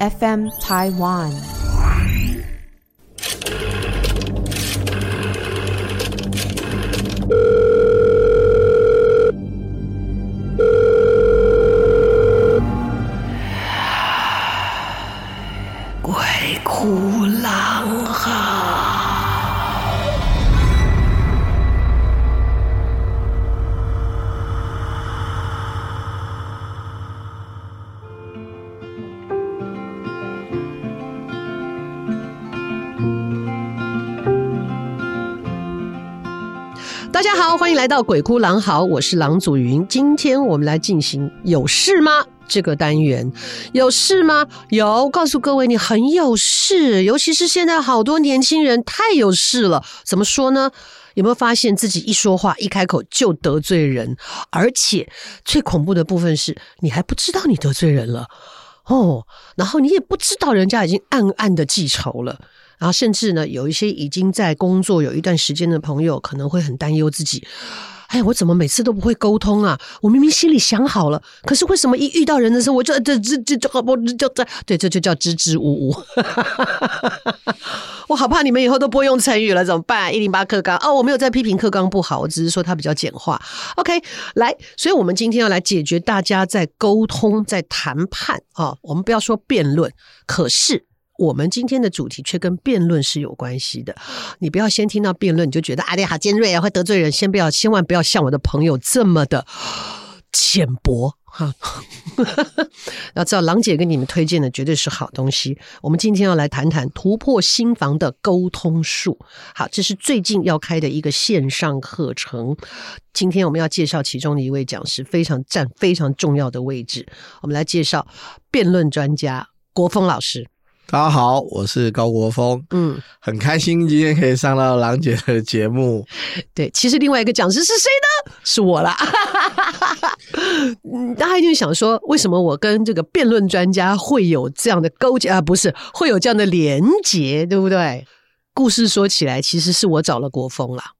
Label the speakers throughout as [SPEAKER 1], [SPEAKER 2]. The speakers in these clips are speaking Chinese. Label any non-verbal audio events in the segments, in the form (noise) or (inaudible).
[SPEAKER 1] FM Taiwan。
[SPEAKER 2] 欢迎来到鬼哭狼嚎，我是郎祖筠。今天我们来进行有事吗？这个单元有事吗？有，告诉各位你很有事，尤其是现在好多年轻人太有事了。怎么说呢？有没有发现自己一说话一开口就得罪人，而且最恐怖的部分是你还不知道你得罪人了哦，然后你也不知道人家已经暗暗的记仇了。然后甚至呢，有一些已经在工作有一段时间的朋友，可能会很担忧自己。哎，我怎么每次都不会沟通啊？我明明心里想好了，可是为什么一遇到人的时候，我就这这这这不就这对，这就叫支支吾吾。(laughs) 我好怕你们以后都不会用成语了，怎么办？一零八课纲哦，我没有在批评课纲不好，我只是说它比较简化。OK，来，所以我们今天要来解决大家在沟通、在谈判啊、哦，我们不要说辩论，可是。我们今天的主题却跟辩论是有关系的。你不要先听到辩论你就觉得啊，你好尖锐啊，会得罪人。先不要，千万不要像我的朋友这么的浅薄哈。(laughs) 要知道，郎姐给你们推荐的绝对是好东西。我们今天要来谈谈突破心防的沟通术。好，这是最近要开的一个线上课程。今天我们要介绍其中的一位讲师，非常占非常重要的位置。我们来介绍辩论专家国峰老师。
[SPEAKER 3] 大家好，我是高国峰，嗯，很开心今天可以上到郎姐的节目。(laughs)
[SPEAKER 2] 对，其实另外一个讲师是谁呢？是我啦。(laughs) 大家一定想说，为什么我跟这个辩论专家会有这样的勾结啊？不是，会有这样的连结，对不对？故事说起来，其实是我找了国峰啦。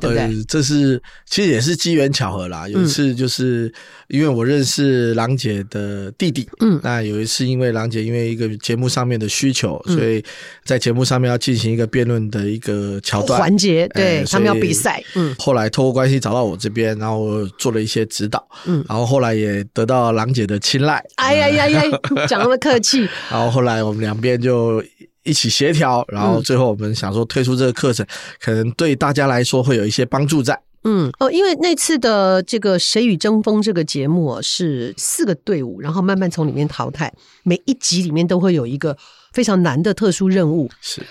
[SPEAKER 2] 对对？
[SPEAKER 3] 呃，这是其实也是机缘巧合啦。有一次就是因为我认识郎姐的弟弟，嗯，那有一次因为郎姐因为一个节目上面的需求，嗯、所以在节目上面要进行一个辩论的一个桥段
[SPEAKER 2] 环节，对、呃、他们要比赛，嗯，
[SPEAKER 3] 后来透过关系找到我这边，然后做了一些指导，嗯，然后后来也得到郎姐的青睐，
[SPEAKER 2] 哎呀呀呀，(laughs) 讲那么客气，
[SPEAKER 3] 然后后来我们两边就。一起协调，然后最后我们想说推出这个课程，嗯、可能对大家来说会有一些帮助在。
[SPEAKER 2] 嗯哦，因为那次的这个《谁与争锋》这个节目是四个队伍，然后慢慢从里面淘汰，每一集里面都会有一个非常难的特殊任务。
[SPEAKER 3] 是，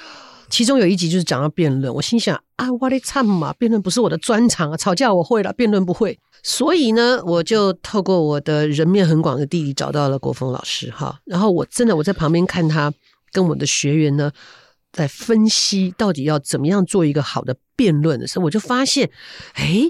[SPEAKER 2] 其中有一集就是讲到辩论，我心想啊，我的惨嘛，辩论不是我的专长啊，吵架我会了，辩论不会，所以呢，我就透过我的人面很广的弟弟找到了国峰老师哈，然后我真的我在旁边看他。跟我的学员呢，在分析到底要怎么样做一个好的辩论的时候，我就发现，哎，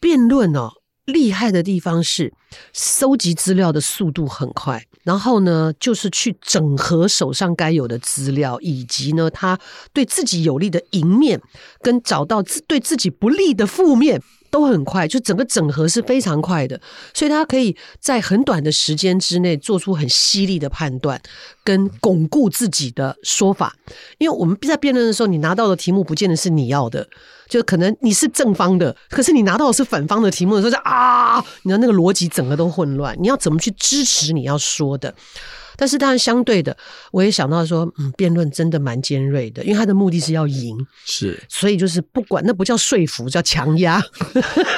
[SPEAKER 2] 辩论哦，厉害的地方是收集资料的速度很快，然后呢，就是去整合手上该有的资料，以及呢，他对自己有利的赢面，跟找到自对自己不利的负面。都很快，就整个整合是非常快的，所以他可以在很短的时间之内做出很犀利的判断，跟巩固自己的说法。因为我们在辩论的时候，你拿到的题目不见得是你要的，就可能你是正方的，可是你拿到的是反方的题目的时候，就啊，你的那个逻辑整个都混乱，你要怎么去支持你要说的？但是当然，相对的，我也想到说，嗯，辩论真的蛮尖锐的，因为他的目的是要赢，
[SPEAKER 3] 是，
[SPEAKER 2] 所以就是不管那不叫说服，叫强压，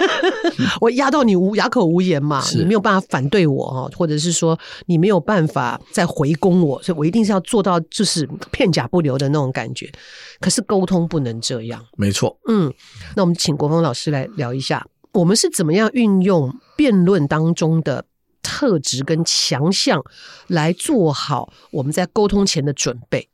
[SPEAKER 2] (laughs) 我压到你无哑口无言嘛，你没有办法反对我哈，或者是说你没有办法再回攻我，所以我一定是要做到就是片甲不留的那种感觉。可是沟通不能这样，
[SPEAKER 3] 没错，
[SPEAKER 2] 嗯，那我们请国峰老师来聊一下，我们是怎么样运用辩论当中的。特质跟强项来做好我们在沟通前的准备。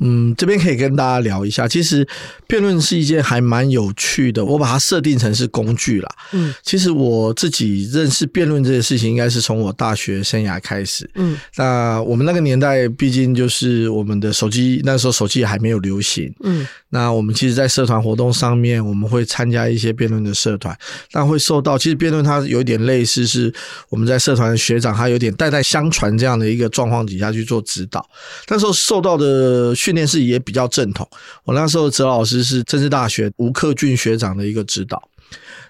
[SPEAKER 3] 嗯，这边可以跟大家聊一下，其实辩论是一件还蛮有趣的，我把它设定成是工具啦。嗯，其实我自己认识辩论这件事情，应该是从我大学生涯开始。嗯，那我们那个年代，毕竟就是我们的手机，那时候手机也还没有流行。嗯，那我们其实，在社团活动上面，我们会参加一些辩论的社团，那会受到，其实辩论它有点类似，是我们在社团的学长，他有点代代相传这样的一个状况底下去做指导。那时候受到的。训练是也比较正统。我那时候哲老师是政治大学吴克俊学长的一个指导。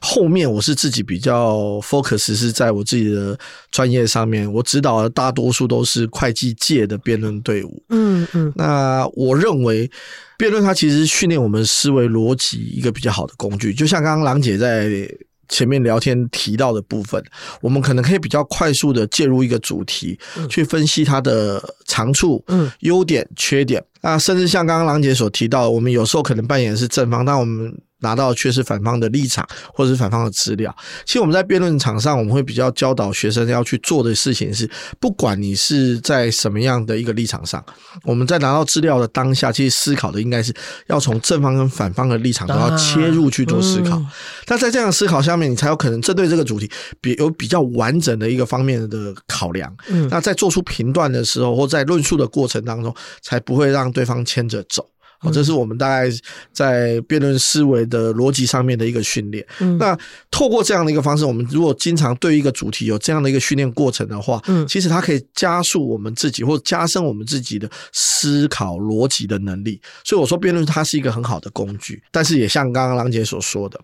[SPEAKER 3] 后面我是自己比较 focus 是在我自己的专业上面，我指导的大多数都是会计界的辩论队伍。嗯嗯。那我认为辩论它其实训练我们思维逻辑一个比较好的工具，就像刚刚郎姐在。前面聊天提到的部分，我们可能可以比较快速的介入一个主题，去分析它的长处、嗯、优点、缺点。啊甚至像刚刚郎姐所提到，我们有时候可能扮演的是正方，但我们。拿到却是反方的立场，或者是反方的资料。其实我们在辩论场上，我们会比较教导学生要去做的事情是，不管你是在什么样的一个立场上，我们在拿到资料的当下，其实思考的应该是要从正方跟反方的立场都要切入去做思考。那嗯、在这样的思考下面，你才有可能针对这个主题，比有比较完整的一个方面的考量。嗯，那在做出评断的时候，或在论述的过程当中，才不会让对方牵着走。好，这是我们大概在辩论思维的逻辑上面的一个训练。嗯，那透过这样的一个方式，我们如果经常对一个主题有这样的一个训练过程的话，嗯，其实它可以加速我们自己或加深我们自己的思考逻辑的能力。所以我说辩论它是一个很好的工具，但是也像刚刚郎姐所说的，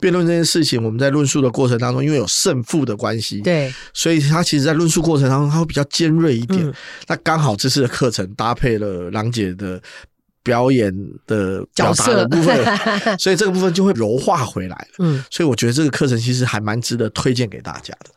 [SPEAKER 3] 辩论这件事情，我们在论述的过程当中，因为有胜负的关系，对，所以它其实，在论述过程当中，它会比较尖锐一点。嗯，那刚好这次的课程搭配了郎姐的。表演的表达的部分，(laughs) 所以这个部分就会柔化回来了。嗯，所以我觉得这个课程其实还蛮值得推荐给大家的。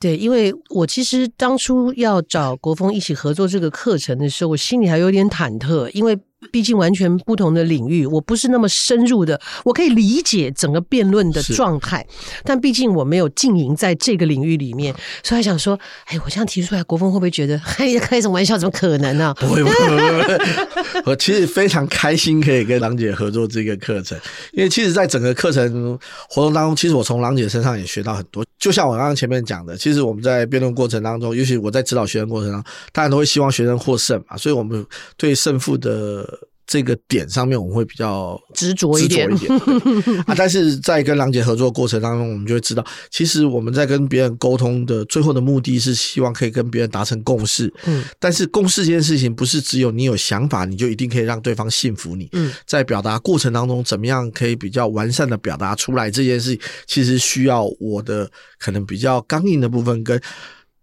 [SPEAKER 2] 对，因为我其实当初要找国峰一起合作这个课程的时候，我心里还有点忐忑，因为。毕竟完全不同的领域，我不是那么深入的，我可以理解整个辩论的状态，但毕竟我没有经营在这个领域里面，所以想说，哎，我这样提出来，国峰会不会觉得，哎，开什么玩笑？怎么可能呢？
[SPEAKER 3] 不会，不会，不会。(laughs) 我其实非常开心可以跟郎姐合作这个课程，因为其实，在整个课程活动当中，其实我从郎姐身上也学到很多。就像我刚刚前面讲的，其实我们在辩论过程当中，尤其我在指导学生过程当中，大家都会希望学生获胜嘛，所以我们对胜负的。这个点上面我们会比较执着一点，着一点 (laughs) 啊！但是在跟郎姐合作的过程当中，我们就会知道，其实我们在跟别人沟通的最后的目的是希望可以跟别人达成共识。嗯，但是共识这件事情不是只有你有想法，你就一定可以让对方信服你。嗯，在表达过程当中，怎么样可以比较完善的表达出来这件事情，其实需要我的可能比较刚硬的部分跟。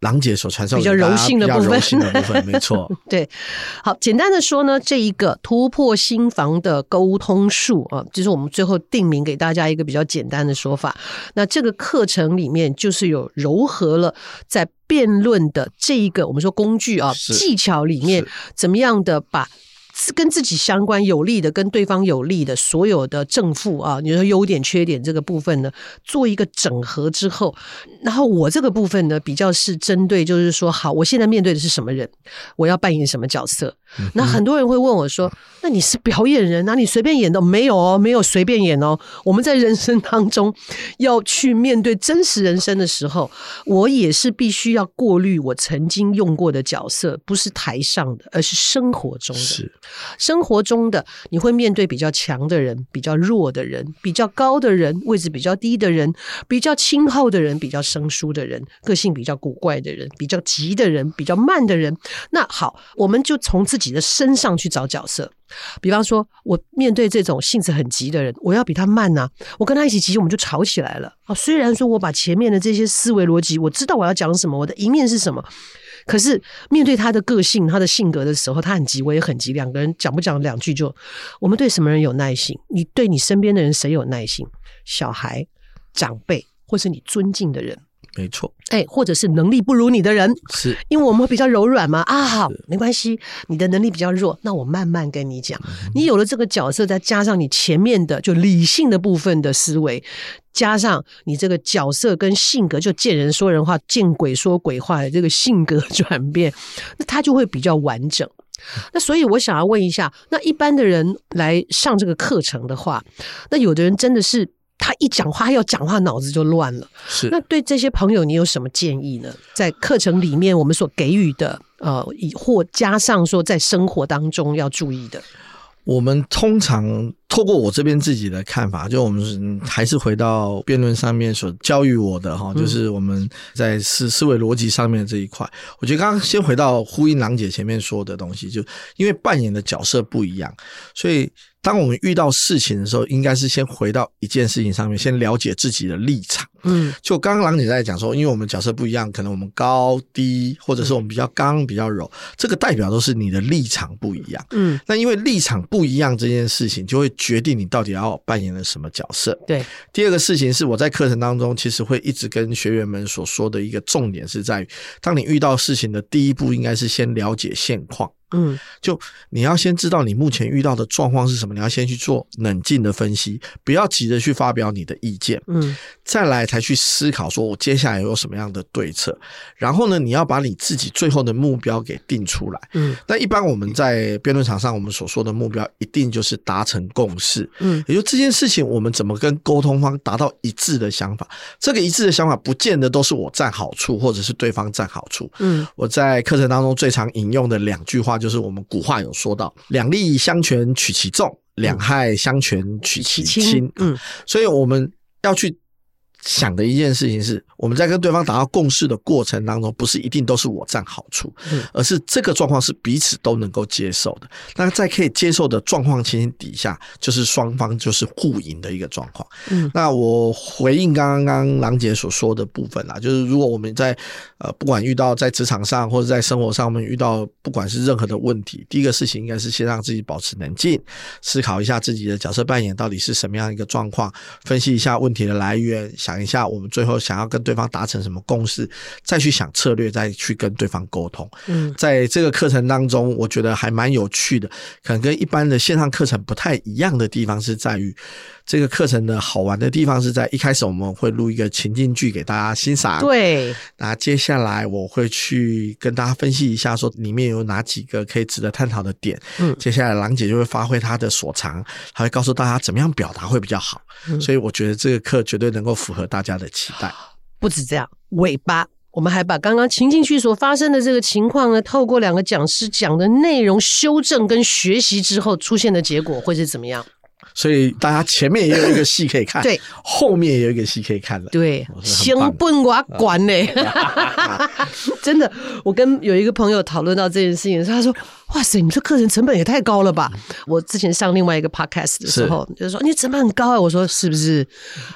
[SPEAKER 3] 郎姐所传授
[SPEAKER 2] 比较柔性的部分，
[SPEAKER 3] 柔性的部分 (laughs) 没错。
[SPEAKER 2] 对，好，简单的说呢，这一个突破心房的沟通术啊，就是我们最后定名给大家一个比较简单的说法。那这个课程里面就是有柔和了在辩论的这一个我们说工具啊技巧里面，怎么样的把。跟自己相关有利的，跟对方有利的所有的正负啊，你说优点缺点这个部分呢，做一个整合之后，然后我这个部分呢，比较是针对，就是说，好，我现在面对的是什么人，我要扮演什么角色。那很多人会问我说：“那你是表演人啊？你随便演的？没有哦，没有随便演哦。我们在人生当中要去面对真实人生的时候，我也是必须要过滤我曾经用过的角色，不是台上的，而是生活中的。是生活中的，你会面对比较强的人，比较弱的人，比较高的人，位置比较低的人，比较亲厚的人，比较生疏的人，个性比较古怪的人，比较急的人，比较慢的人。那好，我们就从自己。的身上去找角色，比方说，我面对这种性子很急的人，我要比他慢呐、我跟他一起急，我们就吵起来了。啊，虽然说我把前面的这些思维逻辑，我知道我要讲什么，我的一面是什么，可是面对他的个性、他的性格的时候，他很急，我也很急，两个人讲不讲两句就，我们对什么人有耐心？你对你身边的人谁有耐心？小孩、长辈，或是你尊敬的人。
[SPEAKER 3] 没错，
[SPEAKER 2] 哎，或者是能力不如你的人，是因为我们会比较柔软嘛？啊，好，没关系，你的能力比较弱，那我慢慢跟你讲。嗯、你有了这个角色，再加上你前面的就理性的部分的思维，加上你这个角色跟性格，就见人说人话，见鬼说鬼话的这个性格转变，(laughs) 那他就会比较完整。那所以我想要问一下，那一般的人来上这个课程的话，那有的人真的是他一讲话，他要讲话脑子就乱了。
[SPEAKER 3] 是。
[SPEAKER 2] 那对这些朋友，你有什么建议呢？在课程里面，我们所给予的，呃，以或加上说在生活当中要注意的。
[SPEAKER 3] 我们通常透过我这边自己的看法，就我们还是回到辩论上面所教育我的哈，就是我们在思思维逻辑上面这一块。我觉得刚刚先回到呼应郎姐前面说的东西，就因为扮演的角色不一样，所以。当我们遇到事情的时候，应该是先回到一件事情上面，先了解自己的立场。嗯，就刚刚郎姐在讲说，因为我们角色不一样，可能我们高低，或者是我们比较刚比较柔，这个代表都是你的立场不一样。嗯，那因为立场不一样这件事情，就会决定你到底要扮演了什么角色。
[SPEAKER 2] 对，
[SPEAKER 3] 第二个事情是我在课程当中，其实会一直跟学员们所说的一个重点是在于，当你遇到事情的第一步，应该是先了解现况。嗯，就你要先知道你目前遇到的状况是什么，你要先去做冷静的分析，不要急着去发表你的意见，嗯，再来才去思考说我接下来有什么样的对策，然后呢，你要把你自己最后的目标给定出来，嗯，那一般我们在辩论场上，我们所说的目标一定就是达成共识，嗯，也就这件事情我们怎么跟沟通方达到一致的想法，这个一致的想法不见得都是我占好处，或者是对方占好处，嗯，我在课程当中最常引用的两句话。就是我们古话有说到，两利相权取其重，两害相权取其轻。嗯，所以我们要去。想的一件事情是，我们在跟对方达到共识的过程当中，不是一定都是我占好处，而是这个状况是彼此都能够接受的。那在可以接受的状况情形底下，就是双方就是互赢的一个状况。嗯，那我回应刚刚郎姐所说的部分啦，就是如果我们在呃不管遇到在职场上或者在生活上，我们遇到不管是任何的问题，第一个事情应该是先让自己保持冷静，思考一下自己的角色扮演到底是什么样一个状况，分析一下问题的来源，想。想一下，我们最后想要跟对方达成什么共识，再去想策略，再去跟对方沟通。嗯，在这个课程当中，我觉得还蛮有趣的，可能跟一般的线上课程不太一样的地方是在于。这个课程的好玩的地方是在一开始我们会录一个情境剧给大家欣赏。
[SPEAKER 2] 对，
[SPEAKER 3] 那接下来我会去跟大家分析一下，说里面有哪几个可以值得探讨的点。嗯，接下来郎姐就会发挥她的所长，她会告诉大家怎么样表达会比较好。嗯，所以我觉得这个课绝对能够符合大家的期待。(sighs)
[SPEAKER 2] 不止这样，尾巴我们还把刚刚情境剧所发生的这个情况呢，透过两个讲师讲的内容修正跟学习之后出现的结果会是怎么样？
[SPEAKER 3] 所以大家前面也有一个戏可以看，
[SPEAKER 2] 对，
[SPEAKER 3] 后面也有一个戏可以看了，
[SPEAKER 2] 对，先奔我管呢，(laughs) 真的，我跟有一个朋友讨论到这件事情的时候，他说。哇塞，你这课程成本也太高了吧！我之前上另外一个 podcast 的时候，就是说你成本很高啊。我说是不是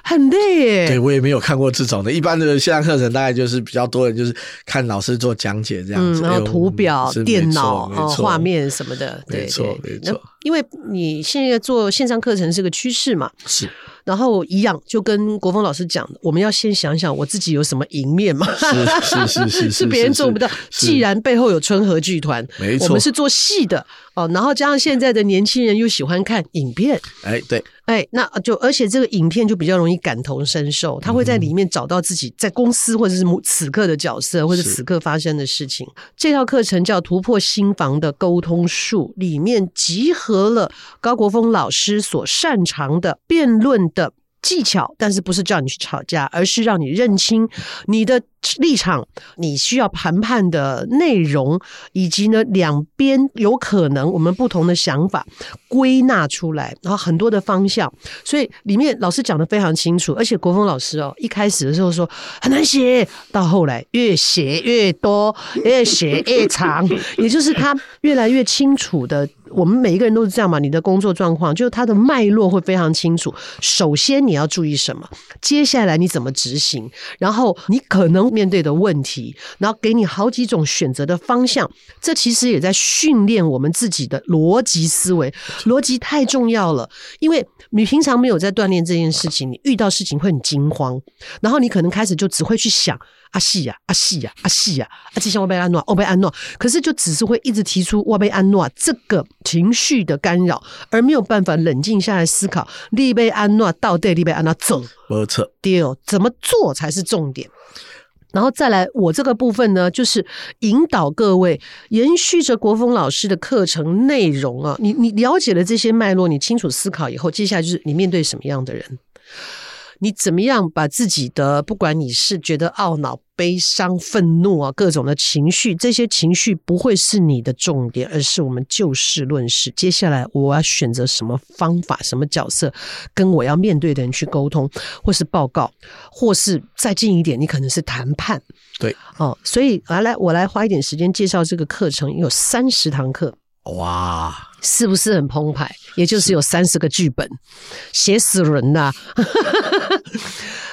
[SPEAKER 2] 很累耶？
[SPEAKER 3] 对，我也没有看过这种的。一般的线上课程大概就是比较多人就是看老师做讲解这样子，
[SPEAKER 2] 嗯、然后图表、电脑、画面什么的。对，
[SPEAKER 3] 没错，没错。
[SPEAKER 2] 因为你现在做线上课程是个趋势嘛。
[SPEAKER 3] 是。
[SPEAKER 2] 然后一样，就跟国峰老师讲的，我们要先想想我自己有什么赢面嘛。
[SPEAKER 3] 是是是 (laughs) 是，
[SPEAKER 2] 是别人做不到。既然背后有春和剧团，
[SPEAKER 3] 没错，
[SPEAKER 2] 我们是做戏的。哦，然后加上现在的年轻人又喜欢看影片，
[SPEAKER 3] 哎，对，
[SPEAKER 2] 哎，那就而且这个影片就比较容易感同身受，他会在里面找到自己在公司或者是此刻的角色，或者此刻发生的事情。这套课程叫《突破心房的沟通术》，里面集合了高国峰老师所擅长的辩论的技巧，但是不是叫你去吵架，而是让你认清你的。立场，你需要谈判的内容，以及呢两边有可能我们不同的想法归纳出来，然后很多的方向，所以里面老师讲得非常清楚，而且国峰老师哦一开始的时候说很难写，到后来越写越多，越写越长，也就是他越来越清楚的。我们每一个人都是这样嘛，你的工作状况就是他的脉络会非常清楚。首先你要注意什么，接下来你怎么执行，然后你可能。面对的问题，然后给你好几种选择的方向，这其实也在训练我们自己的逻辑思维。逻辑太重要了，因为你平常没有在锻炼这件事情，你遇到事情会很惊慌，然后你可能开始就只会去想。阿西呀，阿西呀，阿西呀，阿吉祥我被安诺，我被安诺，可是就只是会一直提出我被安诺这个情绪的干扰，而没有办法冷静下来思考，你被安诺到底你被安诺走，
[SPEAKER 3] 没错，
[SPEAKER 2] 对，怎么做才是重点？然后再来，我这个部分呢，就是引导各位延续着国峰老师的课程内容啊。你你了解了这些脉络，你清楚思考以后，接下来就是你面对什么样的人。你怎么样把自己的，不管你是觉得懊恼、悲伤、愤怒啊，各种的情绪，这些情绪不会是你的重点，而是我们就事论事。接下来我要选择什么方法、什么角色，跟我要面对的人去沟通，或是报告，或是再近一点，你可能是谈判。
[SPEAKER 3] 对，
[SPEAKER 2] 哦，所以来来，我来花一点时间介绍这个课程，有三十堂课。
[SPEAKER 3] 哇，
[SPEAKER 2] 是不是很澎湃？也就是有三十个剧本，写死人呐、啊！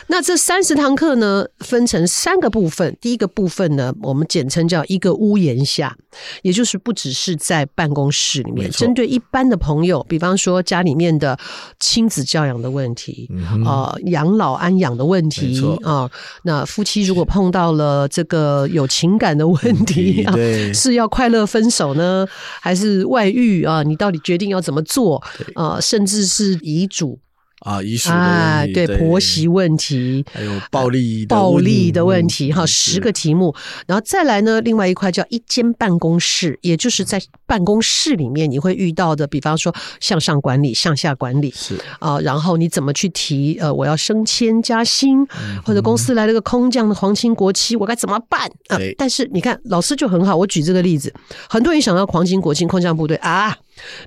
[SPEAKER 2] 那这三十堂课呢，分成三个部分。第一个部分呢，我们简称叫一个屋檐下，也就是不只是在办公室里面，针对一般的朋友，比方说家里面的亲子教养的问题，啊、呃，养老安养的问题啊、呃，那夫妻如果碰到了这个有情感的问题啊，(laughs) 是要快乐分手呢，还是外遇啊？你到底决定要怎么做啊、呃？甚至是遗嘱。
[SPEAKER 3] 啊，遗书
[SPEAKER 2] 啊，对，婆媳问题，
[SPEAKER 3] 还有暴力
[SPEAKER 2] 暴力的问题，哈，十个题目，然后再来呢，另外一块叫一间办公室，也就是在办公室里面你会遇到的，比方说向上管理、向下管理是啊，然后你怎么去提呃，我要升迁加薪，或者公司来了个空降的皇亲国戚，我该怎么办啊？但是你看老师就很好，我举这个例子，很多人想到皇亲国戚、空降部队啊。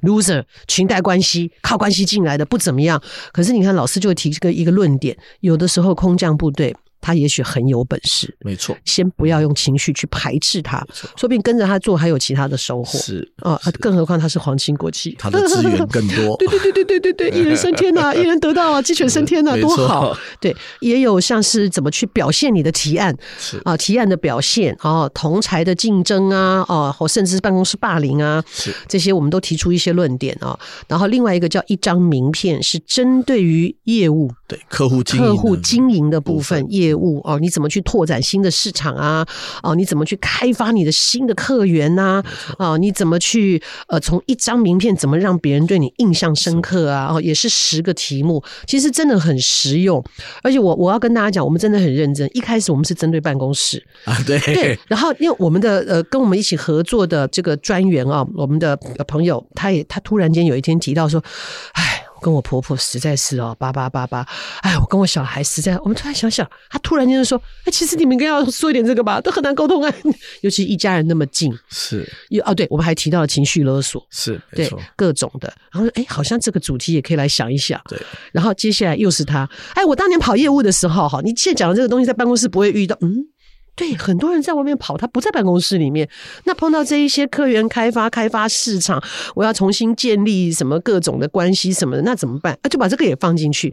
[SPEAKER 2] Loser 裙带关系靠关系进来的不怎么样，可是你看老师就提这个一个论点，有的时候空降部队。他也许很有本事，
[SPEAKER 3] 没错。
[SPEAKER 2] 先不要用情绪去排斥他，说不定跟着他做还有其他的收获。
[SPEAKER 3] 是
[SPEAKER 2] 啊，更何况他是皇亲国戚，
[SPEAKER 3] 他的资源更多。(laughs)
[SPEAKER 2] 对对对对对对对，一人升天呐、啊，一人得道啊，鸡犬升天呐、啊，多好。对，也有像是怎么去表现你的提案，是啊，提案的表现啊，同才的竞争啊，啊，或甚至是办公室霸凌啊，是这些我们都提出一些论点啊。然后另外一个叫一张名片，是针对于业务，
[SPEAKER 3] 对客户经营
[SPEAKER 2] 客户经营的部分业。务哦，你怎么去拓展新的市场啊？哦，你怎么去开发你的新的客源呐？哦，你怎么去呃，从一张名片怎么让别人对你印象深刻啊？哦，也是十个题目，其实真的很实用。而且我我要跟大家讲，我们真的很认真。一开始我们是针对办公室
[SPEAKER 3] 啊，对
[SPEAKER 2] 对。然后因为我们的呃，跟我们一起合作的这个专员啊，我们的朋友，他也他突然间有一天提到说，哎。跟我婆婆实在是哦，八八八八，哎，我跟我小孩实在，我们突然想想，他突然间就说，哎，其实你们应该要说一点这个吧，都很难沟通啊，(laughs) 尤其一家人那么近，
[SPEAKER 3] 是，
[SPEAKER 2] 哦，对，我们还提到了情绪勒索，
[SPEAKER 3] 是，
[SPEAKER 2] 对，各种的，然后哎，好像这个主题也可以来想一想，对，然后接下来又是他，哎，我当年跑业务的时候，哈，你现在讲的这个东西在办公室不会遇到，嗯。对，很多人在外面跑，他不在办公室里面。那碰到这一些客源开发、开发市场，我要重新建立什么各种的关系什么的，那怎么办？那，就把这个也放进去。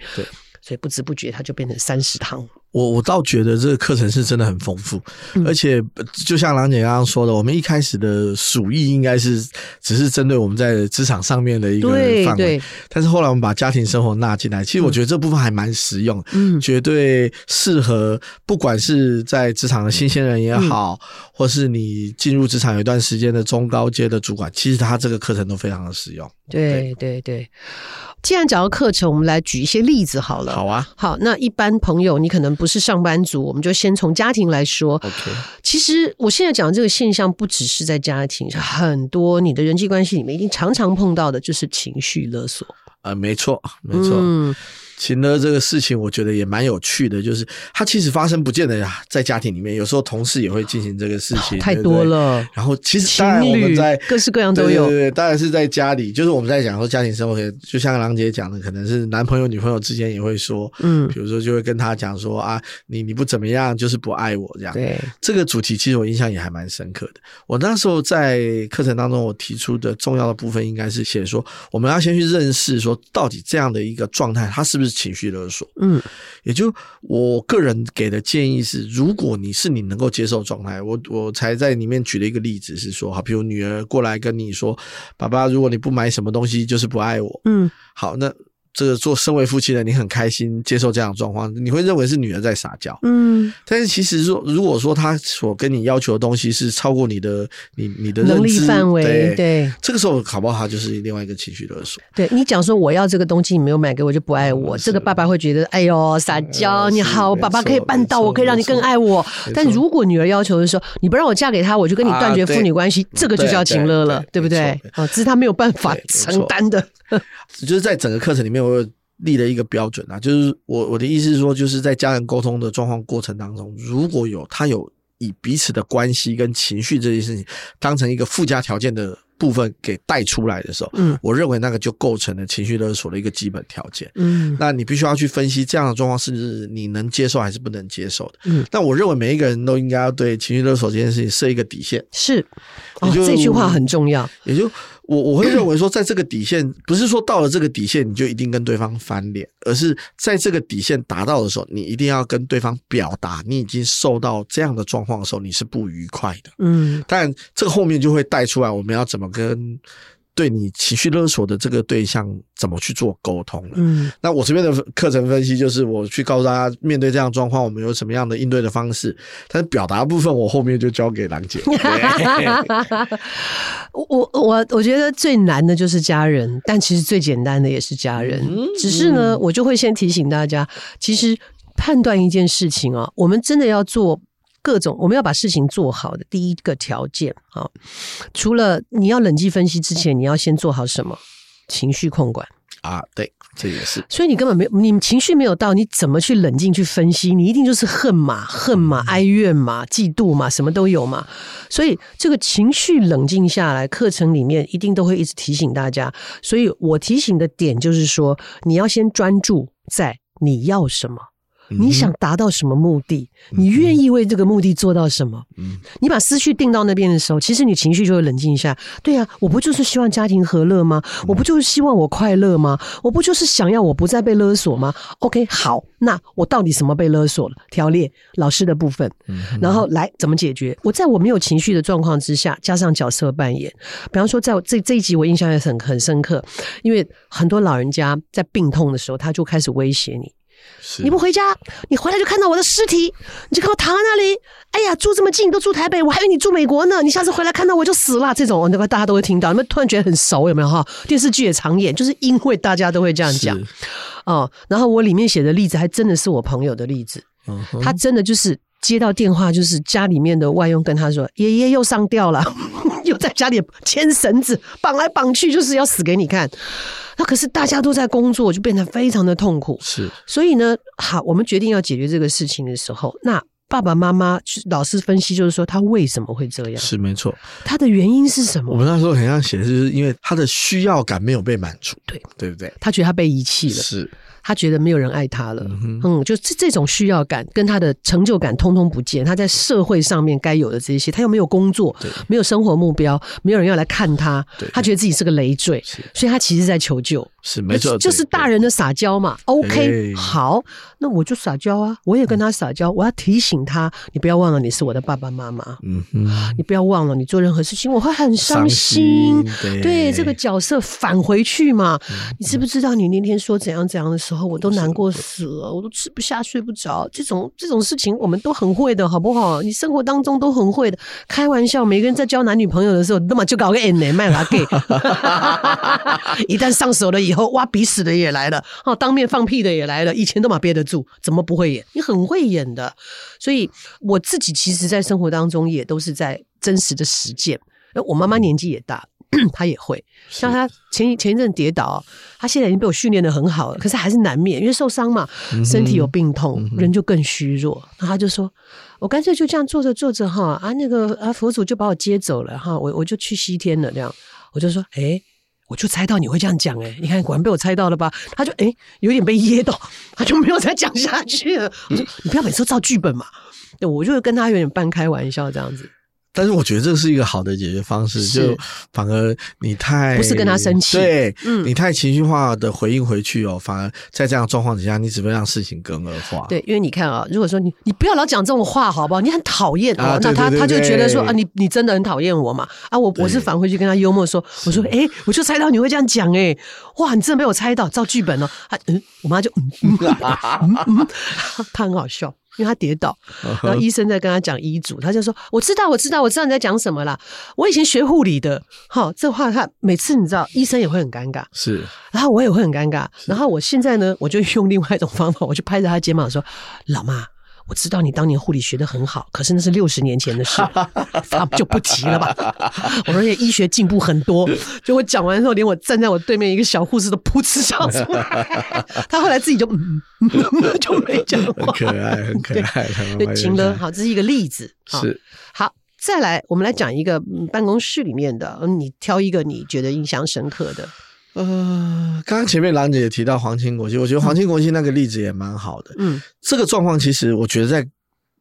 [SPEAKER 2] 对，所以不知不觉它就变成三十堂。
[SPEAKER 3] 我我倒觉得这个课程是真的很丰富，嗯、而且就像郎姐刚刚说的，我们一开始的鼠疫应该是只是针对我们在职场上面的一个范围，但是后来我们把家庭生活纳进来，其实我觉得这部分还蛮实用，嗯，绝对适合不管是在职场的新鲜人也好，嗯、或是你进入职场有一段时间的中高阶的主管，其实他这个课程都非常的实用。
[SPEAKER 2] 对。对对，既然讲到课程，我们来举一些例子好了。
[SPEAKER 3] 好啊，
[SPEAKER 2] 好，那一般朋友你可能不。是上班族，我们就先从家庭来说。
[SPEAKER 3] Okay.
[SPEAKER 2] 其实我现在讲的这个现象，不只是在家庭，很多你的人际关系里面，一定常常碰到的，就是情绪勒索。
[SPEAKER 3] 啊、呃，没错，没错。嗯情勒这个事情，我觉得也蛮有趣的，就是它其实发生不见得呀，在家庭里面，有时候同事也会进行这个事情，
[SPEAKER 2] 太多了。
[SPEAKER 3] 对对，然后其实当然我们在
[SPEAKER 2] 各式各样都有，
[SPEAKER 3] 对对对，当然是在家里，就是我们在讲说家庭生活，就像郎姐讲的，可能是男朋友女朋友之间也会说，嗯，比如说就会跟他讲说啊，你你不怎么样，就是不爱我这样。对，这个主题其实我印象也还蛮深刻的。我那时候在课程当中，我提出的重要的部分应该是写说，我们要先去认识说，到底这样的一个状态，它是不是情绪勒索？嗯，也就我个人给的建议是，如果你是你能够接受状态，我我才在里面举了一个例子是说，好，比如女儿过来跟你说，爸爸，如果你不买什么东西，就是不爱我。嗯，好，那这个做身为父亲的，你很开心接受这样的状况，你会认为是女儿在撒娇。
[SPEAKER 2] 嗯，
[SPEAKER 3] 但是其实说，如果说他所跟你要求的东西是超过你的你你的
[SPEAKER 2] 能力范围，对，对
[SPEAKER 3] 这个时候考不好他就是另外一个情绪勒索。
[SPEAKER 2] 对你讲说我要这个东西，你没有买给我就不爱我，这个爸爸会觉得哎呦撒娇，你好，爸爸可以办到，我可以让你更爱我。但如果女儿要求的时候，你不让我嫁给他，我就跟你断绝父女关系，这个就叫情勒了，对不对？啊，这是他没有办法承担的。(laughs)
[SPEAKER 3] 就是在整个课程里面，我有立了一个标准啊，就是我我的意思是说，就是在家人沟通的状况过程当中，如果有他有以彼此的关系跟情绪这件事情当成一个附加条件的部分给带出来的时候，嗯，我认为那个就构成了情绪勒索的一个基本条件。嗯，那你必须要去分析这样的状况是不是你能接受还是不能接受的。嗯，但我认为每一个人都应该要对情绪勒索这件事情设一个底线。
[SPEAKER 2] 是，哦，这句话很重要。
[SPEAKER 3] 也就。我我会认为说，在这个底线，不是说到了这个底线你就一定跟对方翻脸，而是在这个底线达到的时候，你一定要跟对方表达你已经受到这样的状况的时候，你是不愉快的。嗯，但这个后面就会带出来，我们要怎么跟。对你情绪勒索的这个对象怎么去做沟通了？嗯，那我这边的课程分析就是我去告诉大家，面对这样的状况，我们有什么样的应对的方式。但是表达部分，我后面就交给兰姐。(laughs)
[SPEAKER 2] 我我我觉得最难的就是家人，但其实最简单的也是家人。嗯，只是呢，我就会先提醒大家，其实判断一件事情啊，我们真的要做。各种我们要把事情做好的第一个条件啊，除了你要冷静分析之前，你要先做好什么？情绪控管
[SPEAKER 3] 啊，对，这也是。
[SPEAKER 2] 所以你根本没有，你情绪没有到，你怎么去冷静去分析？你一定就是恨嘛，恨嘛，哀怨嘛，嫉妒嘛，什么都有嘛。所以这个情绪冷静下来，课程里面一定都会一直提醒大家。所以我提醒的点就是说，你要先专注在你要什么。你想达到什么目的？你愿意为这个目的做到什么？嗯你把思绪定到那边的时候，其实你情绪就会冷静一下。对啊，我不就是希望家庭和乐吗？我不就是希望我快乐吗？我不就是想要我不再被勒索吗？OK，好，那我到底什么被勒索了？条列老师的部分，然后来怎么解决？我在我没有情绪的状况之下，加上角色扮演。比方说，在这这一集我印象也很很深刻，因为很多老人家在病痛的时候，他就开始威胁你。你不回家，你回来就看到我的尸体，你就看我躺在那里。哎呀，住这么近，都住台北，我还以为你住美国呢。你下次回来看到我就死了。这种那个大家都会听到，你们突然觉得很熟，有没有哈？(laughs) 电视剧也常演，就是因为大家都会这样讲哦。然后我里面写的例子还真的是我朋友的例子，他真的就是接到电话，就是家里面的外佣跟他说，爷爷又上吊了，(laughs) 又在家里牵绳子绑来绑去，就是要死给你看。那可是大家都在工作，就变得非常的痛苦。
[SPEAKER 3] 是，
[SPEAKER 2] 所以呢，好，我们决定要解决这个事情的时候，那爸爸妈妈老师分析，就是说他为什么会这样？
[SPEAKER 3] 是没错，
[SPEAKER 2] 他的原因是什么？
[SPEAKER 3] 我们那时候很像写的就是因为他的需要感没有被满足，
[SPEAKER 2] 对，
[SPEAKER 3] 对不对？
[SPEAKER 2] 他觉得他被遗弃了，
[SPEAKER 3] 是。
[SPEAKER 2] 他觉得没有人爱他了，嗯，嗯，就这这种需要感跟他的成就感通通不见。他在社会上面该有的这些，他又没有工作，没有生活目标，没有人要来看他，他觉得自己是个累赘，所以他其实在求救。
[SPEAKER 3] 是没错，
[SPEAKER 2] 就是大人的撒娇嘛。OK，好，那我就撒娇啊，我也跟他撒娇，我要提醒他，你不要忘了你是我的爸爸妈妈，嗯哼，你不要忘了你做任何事情我会很伤心。对，这个角色返回去嘛，你知不知道你那天说怎样怎样的时候，我都难过死了，我都吃不下睡不着，这种这种事情我们都很会的，好不好？你生活当中都很会的，开玩笑，每个人在交男女朋友的时候，那么就搞个 N 呢，卖拉给，(laughs) 一旦上手了以后。以后挖鼻屎的也来了，哦，当面放屁的也来了。以前都嘛憋得住，怎么不会演？你很会演的。所以我自己其实，在生活当中也都是在真实的实践。我妈妈年纪也大，(clears throat) 她也会。像她前一前一阵跌倒，她现在已经被我训练的很好了，可是还是难免，因为受伤嘛，身体有病痛，嗯、人就更虚弱。然后她就说：“我干脆就这样坐着坐着哈，啊，那个啊，佛祖就把我接走了哈，我我就去西天了。”这样，我就说：“哎。”我就猜到你会这样讲哎、你看果然被我猜到了吧？他就哎、有点被噎到，他就没有再讲下去了。我说你不要每次都照剧本嘛，对，我就是跟他有点半开玩笑这样子。
[SPEAKER 3] 但是我觉得这是一个好的解决方式，就反而你太
[SPEAKER 2] 不是跟他生气，
[SPEAKER 3] 对，嗯，你太情绪化的回应回去哦，反而在这样状况底下，你只会让事情更恶化。
[SPEAKER 2] 对，因为你看啊，如果说你你不要老讲这种话，好不好？你很讨厌啊，那他他就觉得说啊，你你真的很讨厌我嘛？啊，我我是返回去跟他幽默说，我说哎，我就猜到你会这样讲哎，哇，你真的被我猜到，照剧本哦。他嗯，我妈就嗯嗯嗯嗯，他很好笑。因为他跌倒，然后医生在跟他讲医嘱，他就说：“我知道，我知道，我知道你在讲什么啦。我以前学护理的，好，这话他每次你知道，医生也会很尴尬，
[SPEAKER 3] 是，
[SPEAKER 2] 然后我也会很尴尬，然后我现在呢，我就用另外一种方法，我就拍着他肩膀说：老妈。”我知道你当年护理学的很好，可是那是六十年前的事，他就不提了吧。我说也医学进步很多，就我讲完之后，连我站在我对面一个小护士都噗嗤笑出来。他后来自己就嗯，(laughs) 就没讲话，
[SPEAKER 3] 很可爱，很可爱。
[SPEAKER 2] 对，晴乐，好，这是一个例子。
[SPEAKER 3] 是
[SPEAKER 2] 好，再来，我们来讲一个办公室里面的，你挑一个你觉得印象深刻的。
[SPEAKER 3] 呃，刚刚前面兰姐也提到皇亲国戚，我觉得皇亲国戚那个例子也蛮好的。嗯，这个状况其实我觉得在。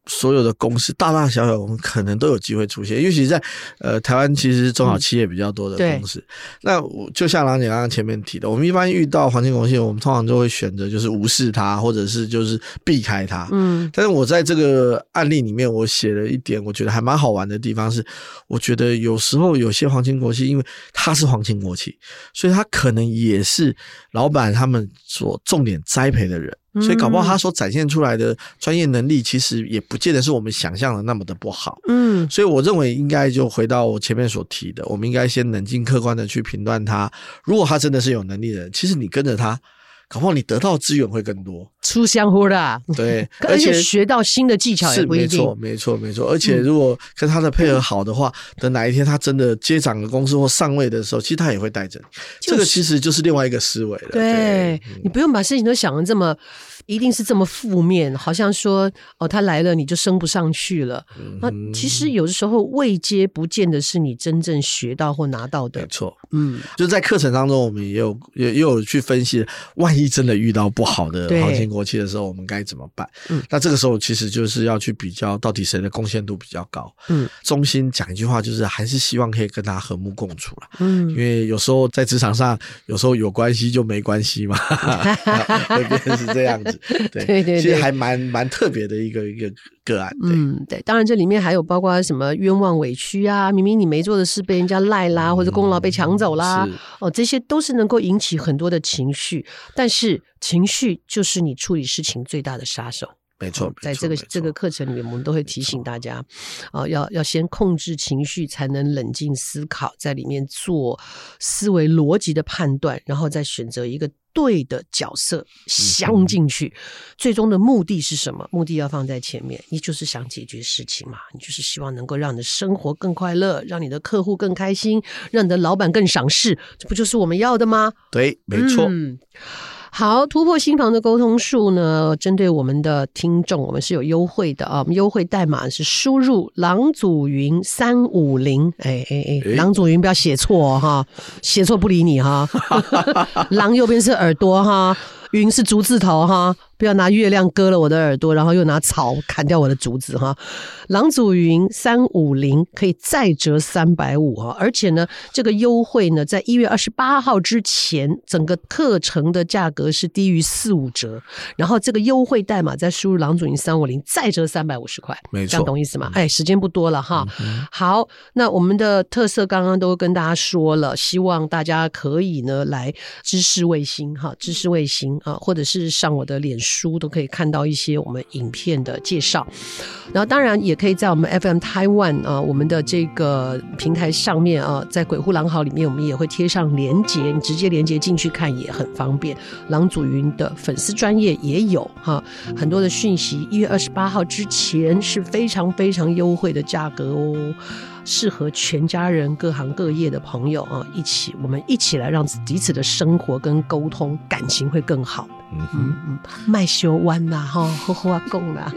[SPEAKER 3] 所有的公司大大小小，我们可能都有机会出现，尤其在呃台湾，其实中小企业比较多的公司。嗯、那我就像郎姐刚刚前面提的，我们一般遇到皇亲国戚，我们通常都会选择就是无视它，或者是就是避开它。嗯，但是我在这个案例里面，我写了一点，我觉得还蛮好玩的地方是，我觉得有时候有些皇亲国戚，因为他是皇亲国戚，所以他可能也是老板他们所重点栽培的人。所以搞不好他所展现出来的专业能力，其实也不见得是我们想象的那么的不好。嗯，所以我认为应该就回到我前面所提的，我们应该先冷静客观的去评断他。如果他真的是有能力的人，其实你跟着他。搞不好你得到资源会更多，
[SPEAKER 2] 出香乎的，
[SPEAKER 3] 对，(laughs)
[SPEAKER 2] 而且学到新的技巧也不一定。
[SPEAKER 3] 没错，没错，没错。而且如果跟他的配合好的话，嗯、等哪一天他真的接掌了公司或上位的时候，其实他也会带着你。就是、这个其实就是另外一个思维了。对，
[SPEAKER 2] 对你不用把事情都想的这么。一定是这么负面，好像说哦，他来了你就升不上去了。嗯、那其实有的时候未接不见得是你真正学到或拿到的。
[SPEAKER 3] 没错，嗯，就在课程当中，我们也有也也有去分析，万一真的遇到不好的皇亲国戚的时候，我们该怎么办？嗯，那这个时候其实就是要去比较到底谁的贡献度比较高。嗯，中心讲一句话，就是还是希望可以跟他和睦共处了。嗯，因为有时候在职场上，有时候有关系就没关系嘛，会变成是这样子。对对对，其实还蛮蛮特别的一个一个个案。
[SPEAKER 2] 嗯，对，当然这里面还有包括什么冤枉委屈啊，明明你没做的事被人家赖啦，或者功劳被抢走啦，哦，这些都是能够引起很多的情绪。但是情绪就是你处理事情最大的杀手。
[SPEAKER 3] 没错，
[SPEAKER 2] 在这个这个课程里面，我们都会提醒大家，啊，要要先控制情绪，才能冷静思考，在里面做思维逻辑的判断，然后再选择一个。对的角色镶进去，嗯、最终的目的是什么？目的要放在前面，你就是想解决事情嘛，你就是希望能够让你的生活更快乐，让你的客户更开心，让你的老板更赏识，这不就是我们要的吗？
[SPEAKER 3] 对，没错。
[SPEAKER 2] 嗯好，突破心房的沟通术呢？针对我们的听众，我们是有优惠的啊！我们优惠代码是输入郎祖云三五零，哎哎哎，郎祖云不要写错哈，写错不理你哈。(laughs) (laughs) 郎右边是耳朵哈，筠是竹字头哈。不要拿月亮割了我的耳朵，然后又拿草砍掉我的竹子哈。郎祖云三五零可以再折三百五哈，而且呢，这个优惠呢，在一月二十八号之前，整个课程的价格是低于四五折。然后这个优惠代码再输入郎祖云三五零，再折三百五十块，
[SPEAKER 3] 没错，
[SPEAKER 2] 这样懂意思吗？哎，时间不多了哈。嗯、好，那我们的特色刚刚都跟大家说了，希望大家可以呢来知识卫星哈，知识卫星啊，或者是上我的脸书。都可以看到一些我们影片的介绍，然后当然也可以在我们 FM Taiwan 啊，我们的这个平台上面啊，在鬼护狼嚎里面，我们也会贴上连接，你直接连接进去看也很方便。郎祖云的粉丝专业也有哈，很多的讯息。一月二十八号之前是非常非常优惠的价格哦。适合全家人、各行各业的朋友啊，一起，我们一起来让彼此的生活跟沟通感情会更好。嗯嗯嗯，卖修弯呐，哈，呵呵啊，共啦。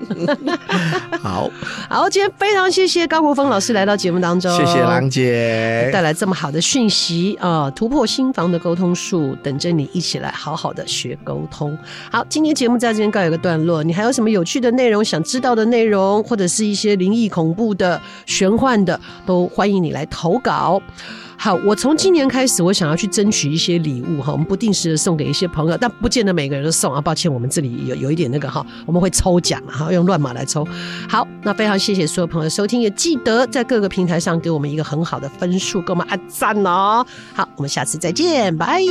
[SPEAKER 2] (laughs)
[SPEAKER 3] 好 (laughs)
[SPEAKER 2] 好，今天非常谢谢高国峰老师来到节目当中，
[SPEAKER 3] 谢谢郎姐
[SPEAKER 2] 带来这么好的讯息啊！突破心房的沟通术，等着你一起来好好的学沟通。好，今天节目在这边告一个段落，你还有什么有趣的内容想知道的内容，或者是一些灵异、恐怖的、玄幻的，都欢迎你来投稿。好，我从今年开始，我想要去争取一些礼物哈，我们不定时的送给一些朋友，但不见得每个人都送啊。抱歉，我们这里有有一点那个哈，我们会抽奖哈，用乱码来抽。好，那非常谢谢所有朋友收听，也记得在各个平台上给我们一个很好的分数，给我们按赞哦。好，我们下次再见，拜。